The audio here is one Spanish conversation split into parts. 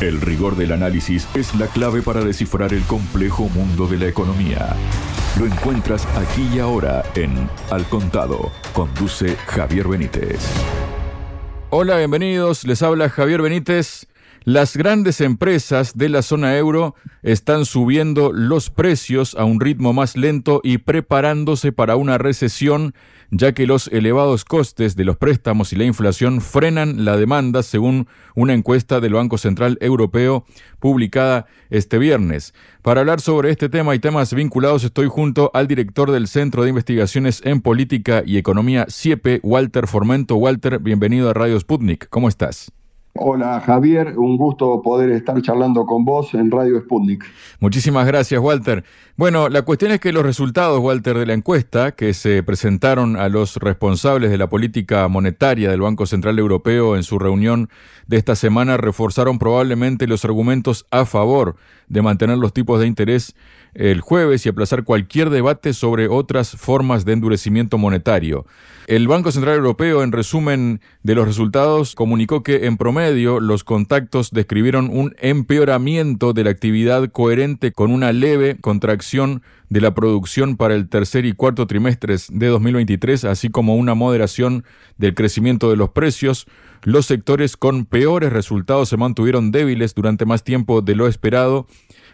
El rigor del análisis es la clave para descifrar el complejo mundo de la economía. Lo encuentras aquí y ahora en Al Contado. Conduce Javier Benítez. Hola, bienvenidos. Les habla Javier Benítez. Las grandes empresas de la zona euro están subiendo los precios a un ritmo más lento y preparándose para una recesión, ya que los elevados costes de los préstamos y la inflación frenan la demanda, según una encuesta del Banco Central Europeo publicada este viernes. Para hablar sobre este tema y temas vinculados, estoy junto al director del Centro de Investigaciones en Política y Economía, CIEPE, Walter Formento. Walter, bienvenido a Radio Sputnik. ¿Cómo estás? Hola Javier, un gusto poder estar charlando con vos en Radio Sputnik. Muchísimas gracias Walter. Bueno, la cuestión es que los resultados, Walter, de la encuesta que se presentaron a los responsables de la política monetaria del Banco Central Europeo en su reunión de esta semana reforzaron probablemente los argumentos a favor de mantener los tipos de interés el jueves y aplazar cualquier debate sobre otras formas de endurecimiento monetario. El Banco Central Europeo, en resumen de los resultados, comunicó que en promedio los contactos describieron un empeoramiento de la actividad coherente con una leve contracción de la producción para el tercer y cuarto trimestres de 2023, así como una moderación del crecimiento de los precios. Los sectores con peores resultados se mantuvieron débiles durante más tiempo de lo esperado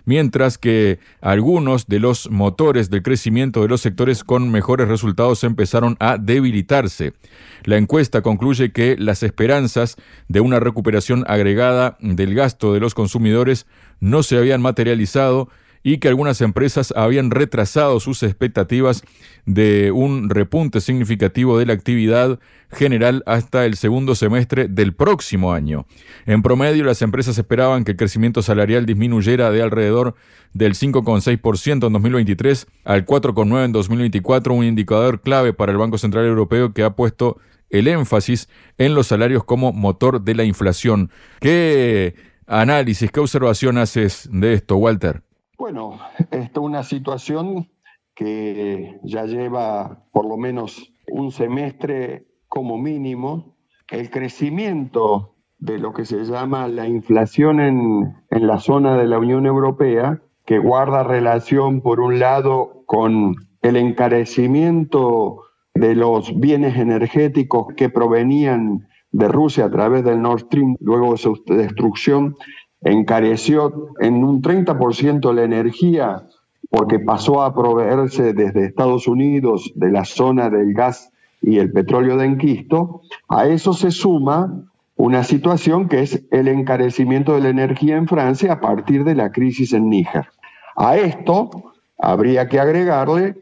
mientras que algunos de los motores del crecimiento de los sectores con mejores resultados empezaron a debilitarse. La encuesta concluye que las esperanzas de una recuperación agregada del gasto de los consumidores no se habían materializado y que algunas empresas habían retrasado sus expectativas de un repunte significativo de la actividad general hasta el segundo semestre del próximo año. En promedio, las empresas esperaban que el crecimiento salarial disminuyera de alrededor del 5,6% en 2023 al 4,9% en 2024, un indicador clave para el Banco Central Europeo que ha puesto el énfasis en los salarios como motor de la inflación. ¿Qué análisis, qué observación haces de esto, Walter? Bueno, esta es una situación que ya lleva por lo menos un semestre como mínimo. El crecimiento de lo que se llama la inflación en, en la zona de la Unión Europea, que guarda relación por un lado con el encarecimiento de los bienes energéticos que provenían de Rusia a través del Nord Stream, luego de su destrucción, encareció en un 30% la energía porque pasó a proveerse desde Estados Unidos de la zona del gas y el petróleo de enquisto, a eso se suma una situación que es el encarecimiento de la energía en Francia a partir de la crisis en Níger. A esto habría que agregarle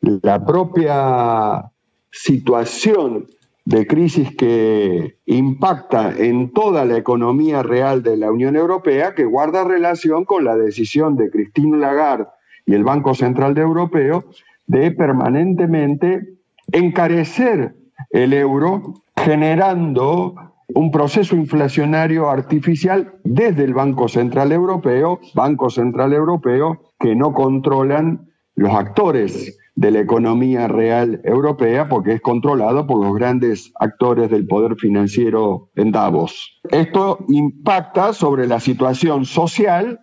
la propia situación de crisis que impacta en toda la economía real de la Unión Europea, que guarda relación con la decisión de Christine Lagarde y el Banco Central Europeo de permanentemente encarecer el euro, generando un proceso inflacionario artificial desde el Banco Central Europeo, Banco Central Europeo que no controlan los actores de la economía real europea porque es controlado por los grandes actores del poder financiero en Davos. Esto impacta sobre la situación social,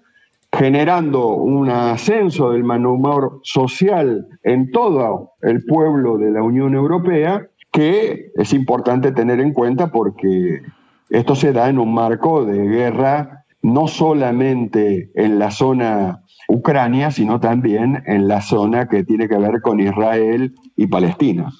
generando un ascenso del mal humor social en todo el pueblo de la Unión Europea, que es importante tener en cuenta porque esto se da en un marco de guerra no solamente en la zona Ucrania, sino también en la zona que tiene que ver con Israel y Palestina.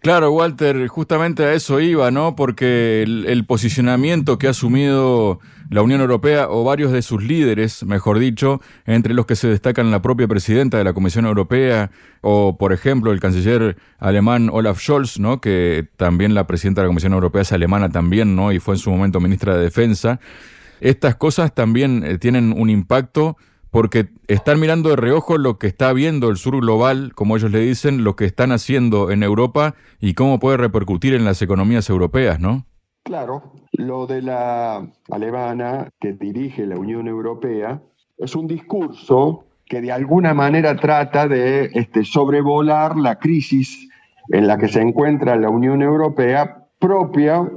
Claro, Walter, justamente a eso iba, ¿no? Porque el, posicionamiento que ha asumido la Unión Europea o varios de sus líderes, mejor dicho, entre los que se destacan la propia presidenta de la Comisión Europea o, por ejemplo, el canciller alemán Olaf Scholz, ¿no? Que también la presidenta de la Comisión Europea es alemana también, ¿no? Y fue en su momento ministra de Defensa. Estas cosas también eh, tienen un impacto porque están mirando de reojo lo que está viendo el sur global, como ellos le dicen, lo que están haciendo en Europa y cómo puede repercutir en las economías europeas, ¿no? Claro, lo de la alemana que dirige la Unión Europea es un discurso que de alguna manera trata de este, sobrevolar la crisis en la que se encuentra la Unión Europea propia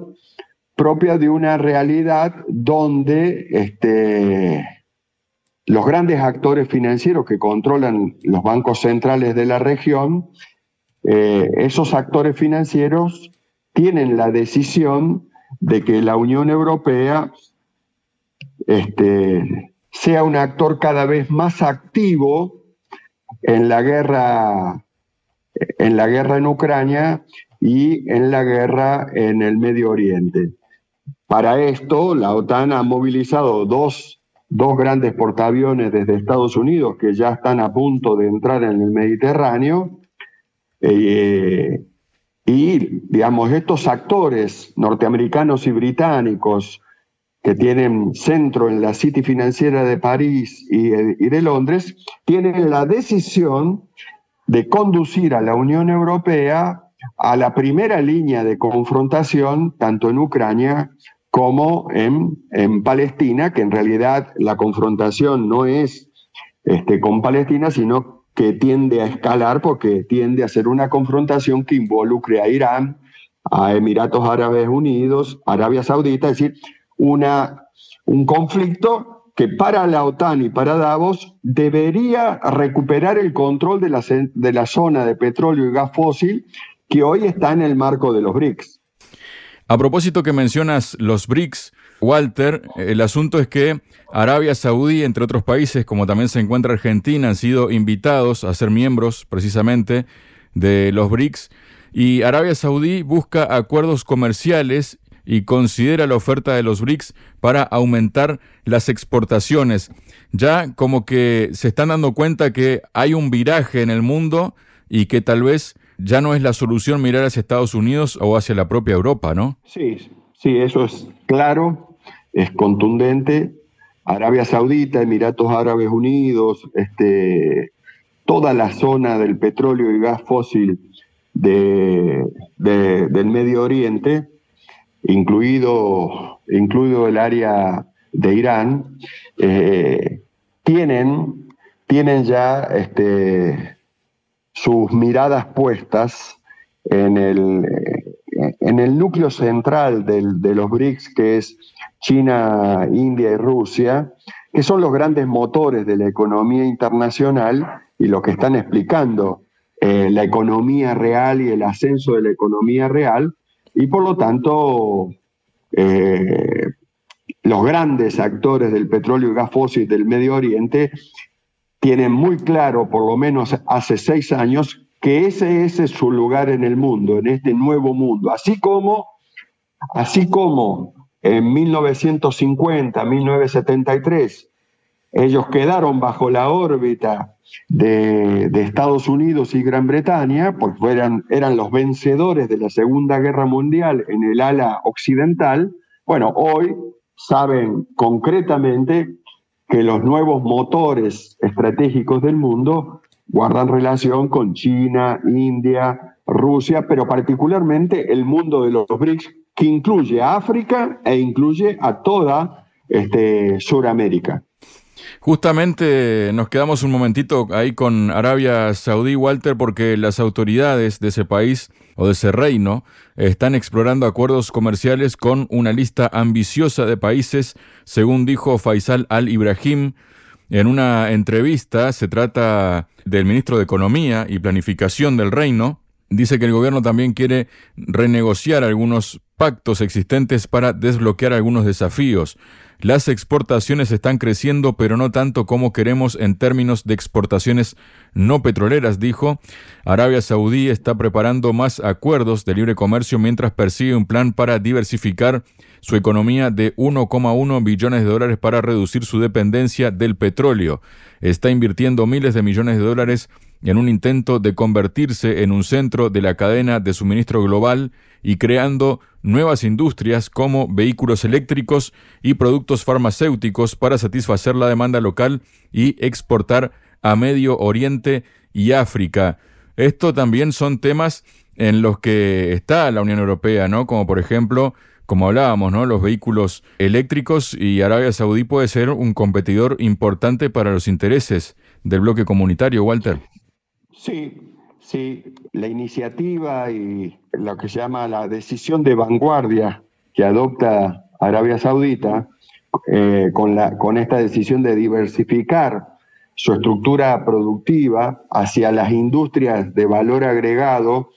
propia de una realidad donde este, los grandes actores financieros que controlan los bancos centrales de la región, eh, esos actores financieros tienen la decisión de que la Unión Europea este, sea un actor cada vez más activo en la guerra en la guerra en Ucrania y en la guerra en el Medio Oriente. Para esto, la OTAN ha movilizado dos, grandes portaaviones desde Estados Unidos que ya están a punto de entrar en el Mediterráneo. Eh, y, digamos, estos actores norteamericanos y británicos que tienen centro en la City financiera de París y, y de Londres, tienen la decisión de conducir a la Unión Europea a la primera línea de confrontación, tanto en Ucrania como en, en Palestina, que en realidad la confrontación no es este, con Palestina, sino que tiende a escalar porque tiende a ser una confrontación que involucre a Irán, a Emiratos Árabes Unidos, Arabia Saudita, es decir, una, un conflicto que para la OTAN y para Davos debería recuperar el control de la, de la zona de petróleo y gas fósil que hoy está en el marco de los BRICS. A propósito que mencionas los BRICS, Walter, el asunto es que Arabia Saudí, entre otros países, como también se encuentra Argentina, han sido invitados a ser miembros precisamente de los BRICS y Arabia Saudí busca acuerdos comerciales y considera la oferta de los BRICS para aumentar las exportaciones. Ya como que se están dando cuenta que hay un viraje en el mundo y que tal vez ya no es la solución mirar hacia Estados Unidos o hacia la propia Europa, ¿no? Sí, sí, eso es claro, es contundente. Arabia Saudita, Emiratos Árabes Unidos, este, toda la zona del petróleo y gas fósil de, del Medio Oriente incluido, incluido el área de Irán, eh, tienen, tienen ya este, sus miradas puestas en el, en el núcleo central de los BRICS, que es China, India y Rusia, que son los grandes motores de la economía internacional y lo que están explicando eh, la economía real y el ascenso de la economía real, y por lo tanto eh, los grandes actores del petróleo y gas fósil del Medio Oriente tienen muy claro, por lo menos hace seis años, que ese, ese es su lugar en el mundo, en este nuevo mundo. Así como, así como en 1950, 1973, ellos quedaron bajo la órbita de, Estados Unidos y Gran Bretaña, pues eran, eran los vencedores de la Segunda Guerra Mundial en el ala occidental. Bueno, hoy saben concretamente que los nuevos motores estratégicos del mundo guardan relación con China, India, Rusia, pero particularmente el mundo de los BRICS, que incluye a África e incluye a toda este, Suramérica. Justamente nos quedamos un momentito ahí con Arabia Saudí, Walter, porque las autoridades de ese país o de ese reino están explorando acuerdos comerciales con una lista ambiciosa de países, según dijo Faisal al-Ibrahim. En una entrevista se trata del ministro de Economía y Planificación del reino. Dice que el gobierno también quiere renegociar algunos pactos existentes para desbloquear algunos desafíos. Las exportaciones están creciendo, pero no tanto como queremos en términos de exportaciones no petroleras, dijo. Arabia Saudí está preparando más acuerdos de libre comercio mientras persigue un plan para diversificar su economía de 1,1 billones de dólares para reducir su dependencia del petróleo. Está invirtiendo miles de millones de dólares en un intento de convertirse en un centro de la cadena de suministro global y creando nuevas industrias como vehículos eléctricos y productos farmacéuticos para satisfacer la demanda local y exportar a Medio Oriente y África. Esto también son temas en los que está la Unión Europea, ¿no? Como por ejemplo, como hablábamos, ¿no? Los vehículos eléctricos y Arabia Saudí puede ser un competidor importante para los intereses del bloque comunitario, Walter. Sí, sí, la iniciativa y lo que se llama la decisión de vanguardia que adopta Arabia Saudita eh, con, la, con esta decisión de diversificar su estructura productiva hacia las industrias de valor agregado,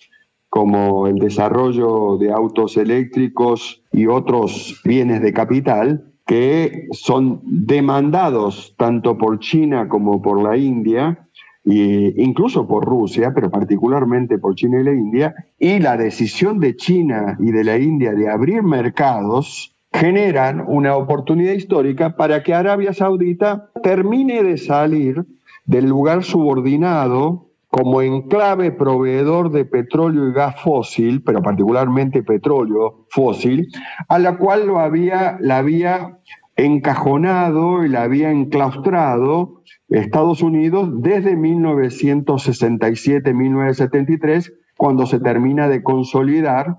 como el desarrollo de autos eléctricos y otros bienes de capital, que son demandados tanto por China como por la India, e incluso por Rusia, pero particularmente por China y la India, y la decisión de China y de la India de abrir mercados generan una oportunidad histórica para que Arabia Saudita termine de salir del lugar subordinado como enclave proveedor de petróleo y gas fósil, pero particularmente petróleo fósil, a la cual lo había, la había encajonado y la había enclaustrado Estados Unidos desde 1967-1973, cuando se termina de consolidar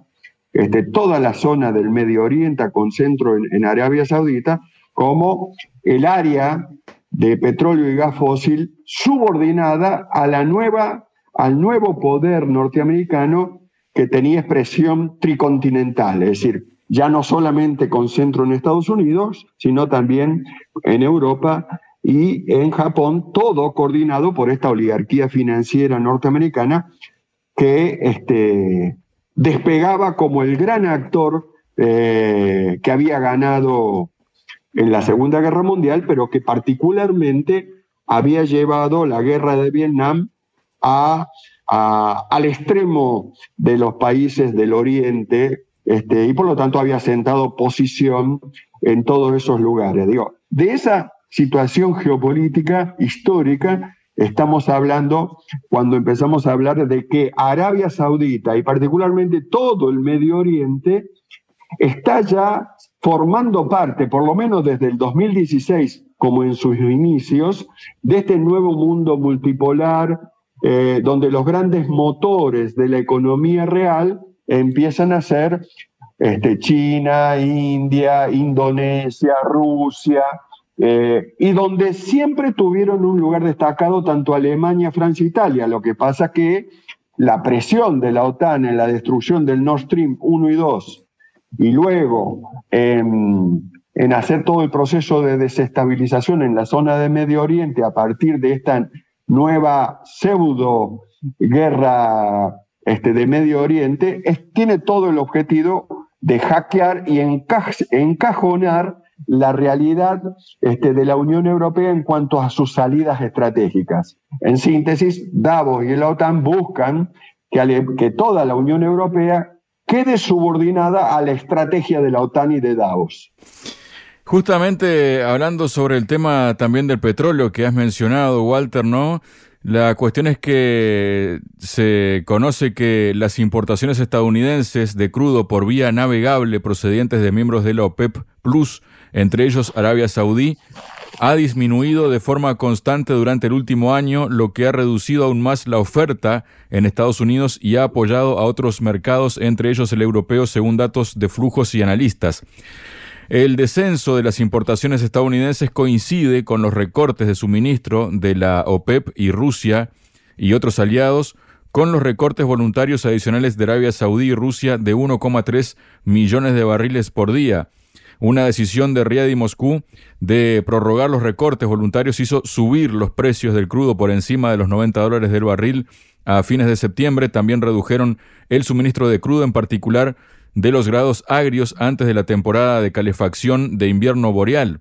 este, toda la zona del Medio Oriente con centro en, Arabia Saudita como el área de petróleo y gas fósil subordinada a la nueva, al nuevo poder norteamericano que tenía expresión tricontinental, es decir, ya no solamente con centro en Estados Unidos, sino también en Europa y en Japón, todo coordinado por esta oligarquía financiera norteamericana que este, despegaba como el gran actor eh, que había ganado en la Segunda Guerra Mundial, pero que particularmente había llevado la guerra de Vietnam al extremo de los países del Oriente este, y por lo tanto había sentado posición en todos esos lugares. Digo, de esa situación geopolítica histórica Estamos hablando, cuando empezamos a hablar de que Arabia Saudita y particularmente todo el Medio Oriente está ya formando parte, por lo menos desde el 2016, como en sus inicios, de este nuevo mundo multipolar, eh, donde los grandes motores de la economía real empiezan a ser este, China, India, Indonesia, Rusia, eh, y donde siempre tuvieron un lugar destacado tanto Alemania, Francia e Italia. Lo que pasa que la presión de la OTAN en la destrucción del Nord Stream 1 y 2 y luego en, hacer todo el proceso de desestabilización en la zona de Medio Oriente a partir de esta nueva pseudo guerra este, de Medio Oriente, tiene todo el objetivo de hackear y encajonar la realidad este, de la Unión Europea en cuanto a sus salidas estratégicas. En síntesis, Davos y la OTAN buscan que, toda la Unión Europea quede subordinada a la estrategia de la OTAN y de Davos. Justamente hablando sobre el tema también del petróleo que has mencionado, Walter, ¿no? La cuestión es que se conoce que las importaciones estadounidenses de crudo por vía navegable procedentes de miembros de la OPEP Plus entre ellos Arabia Saudí, ha disminuido de forma constante durante el último año, lo que ha reducido aún más la oferta en Estados Unidos y ha apoyado a otros mercados, entre ellos el europeo, según datos de flujos y analistas. El descenso de las importaciones estadounidenses coincide con los recortes de suministro de la OPEP y Rusia y otros aliados, con los recortes voluntarios adicionales de Arabia Saudí y Rusia de 1,3 millones de barriles por día. Una decisión de Riad y Moscú de prorrogar los recortes voluntarios hizo subir los precios del crudo por encima de los 90 dólares del barril a fines de septiembre. También redujeron el suministro de crudo, en particular de los grados agrios antes de la temporada de calefacción de invierno boreal.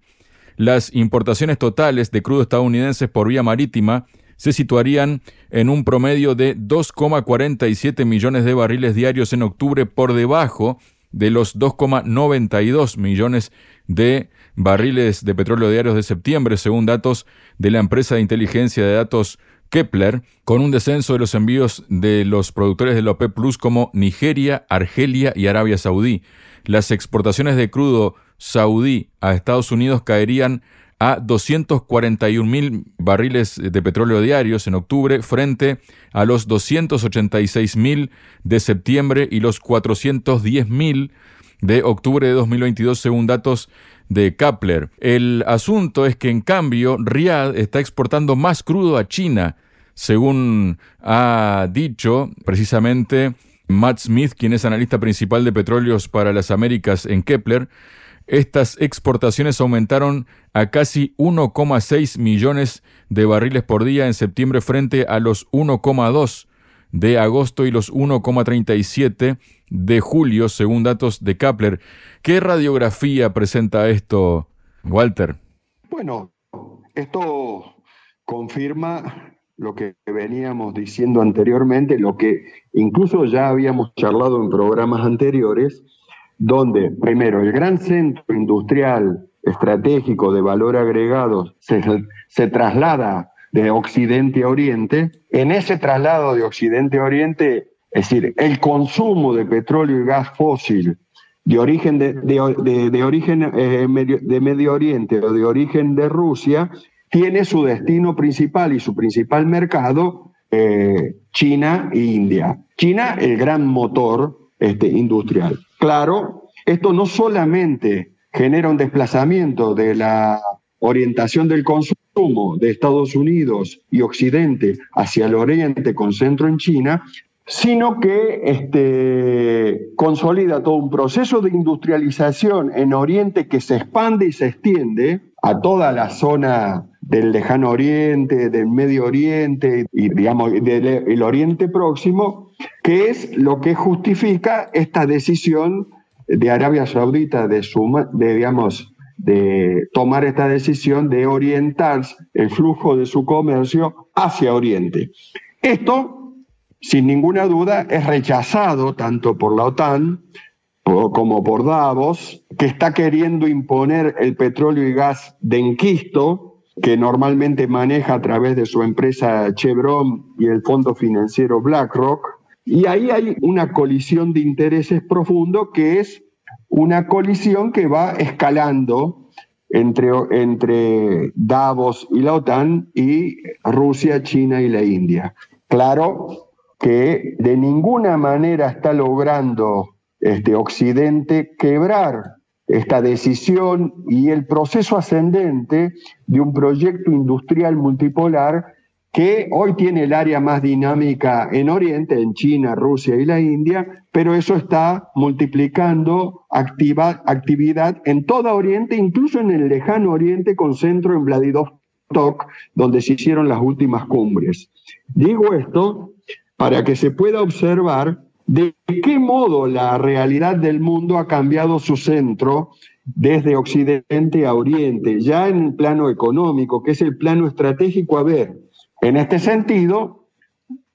Las importaciones totales de crudo estadounidenses por vía marítima se situarían en un promedio de 2,47 millones de barriles diarios en octubre por debajo de los 2,92 millones de barriles de petróleo diarios de septiembre, según datos de la empresa de inteligencia de datos Kepler, con un descenso de los envíos de los productores de la OPEP Plus como Nigeria, Argelia y Arabia Saudí. Las exportaciones de crudo saudí a Estados Unidos caerían a 241 mil barriles de petróleo diarios en octubre frente a los 286 mil de septiembre y los 410 mil de octubre de 2022 según datos de Kapler. El asunto es que en cambio Riyadh está exportando más crudo a China, según ha dicho precisamente Matt Smith, quien es analista principal de petróleos para las Américas en Kepler, estas exportaciones aumentaron a casi 1,6 millones de barriles por día en septiembre frente a los 1,2 de agosto y los 1,37 de julio, según datos de Kepler. ¿Qué radiografía presenta esto, Walter? Bueno, esto confirma lo que veníamos diciendo anteriormente, lo que incluso ya habíamos charlado en programas anteriores, donde primero el gran centro industrial estratégico de valor agregado se, traslada de Occidente a Oriente, en ese traslado de Occidente a Oriente, es decir, el consumo de petróleo y gas fósil de origen de, de, origen eh, de Medio Oriente o de origen de Rusia tiene su destino principal y su principal mercado eh, China e India. China, el gran motor este, industrial. Claro, esto no solamente genera un desplazamiento de la orientación del consumo de Estados Unidos y Occidente hacia el Oriente con centro en China, sino que este, consolida todo un proceso de industrialización en Oriente que se expande y se extiende a toda la zona del lejano Oriente, del Medio Oriente y digamos del Oriente Próximo, que es lo que justifica esta decisión de Arabia Saudita de, digamos de tomar esta decisión de orientar el flujo de su comercio hacia Oriente. Esto sin ninguna duda, es rechazado tanto por la OTAN como por Davos, que está queriendo imponer el petróleo y gas de enquisto, que normalmente maneja a través de su empresa Chevron y el fondo financiero BlackRock. Y ahí hay una colisión de intereses profundo que es una colisión que va escalando entre, entre Davos y la OTAN y Rusia, China y la India. Claro, que de ninguna manera está logrando este Occidente quebrar esta decisión y el proceso ascendente de un proyecto industrial multipolar que hoy tiene el área más dinámica en Oriente, en China, Rusia y la India, pero eso está multiplicando actividad en todo Oriente, incluso en el lejano Oriente, con centro en Vladivostok, donde se hicieron las últimas cumbres. Digo esto para que se pueda observar de qué modo la realidad del mundo ha cambiado su centro desde Occidente a Oriente, ya en el plano económico, que es el plano estratégico a ver. En este sentido,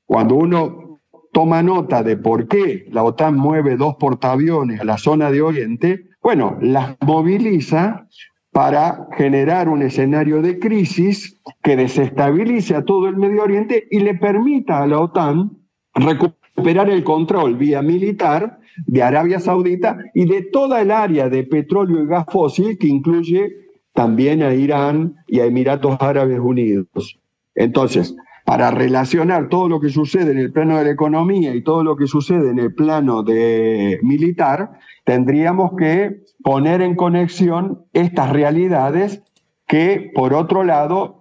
cuando uno toma nota de por qué la OTAN mueve dos portaaviones a la zona de Oriente, bueno, las moviliza para generar un escenario de crisis que desestabilice a todo el Medio Oriente y le permita a la OTAN recuperar el control vía militar de Arabia Saudita y de toda el área de petróleo y gas fósil que incluye también a Irán y a Emiratos Árabes Unidos. Entonces, para relacionar todo lo que sucede en el plano de la economía y todo lo que sucede en el plano de militar, tendríamos que poner en conexión estas realidades que, por otro lado,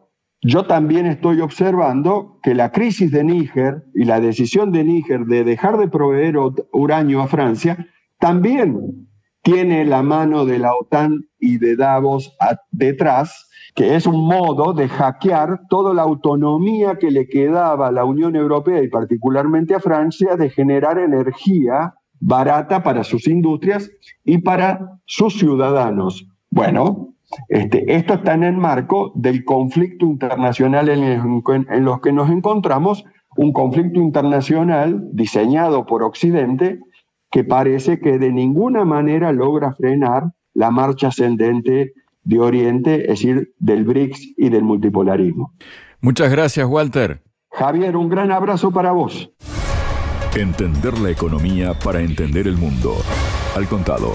yo también estoy observando que la crisis de Níger y la decisión de Níger de dejar de proveer uranio a Francia también tiene la mano de la OTAN y de Davos detrás, que es un modo de hackear toda la autonomía que le quedaba a la Unión Europea y particularmente a Francia de generar energía barata para sus industrias y para sus ciudadanos. Bueno, este, esto está en el marco del conflicto internacional en, en los que nos encontramos, un conflicto internacional diseñado por Occidente que parece que de ninguna manera logra frenar la marcha ascendente de Oriente, es decir, del BRICS y del multipolarismo. Muchas gracias, Walter. Javier, un gran abrazo para vos. Entender la economía para entender el mundo. Al contado.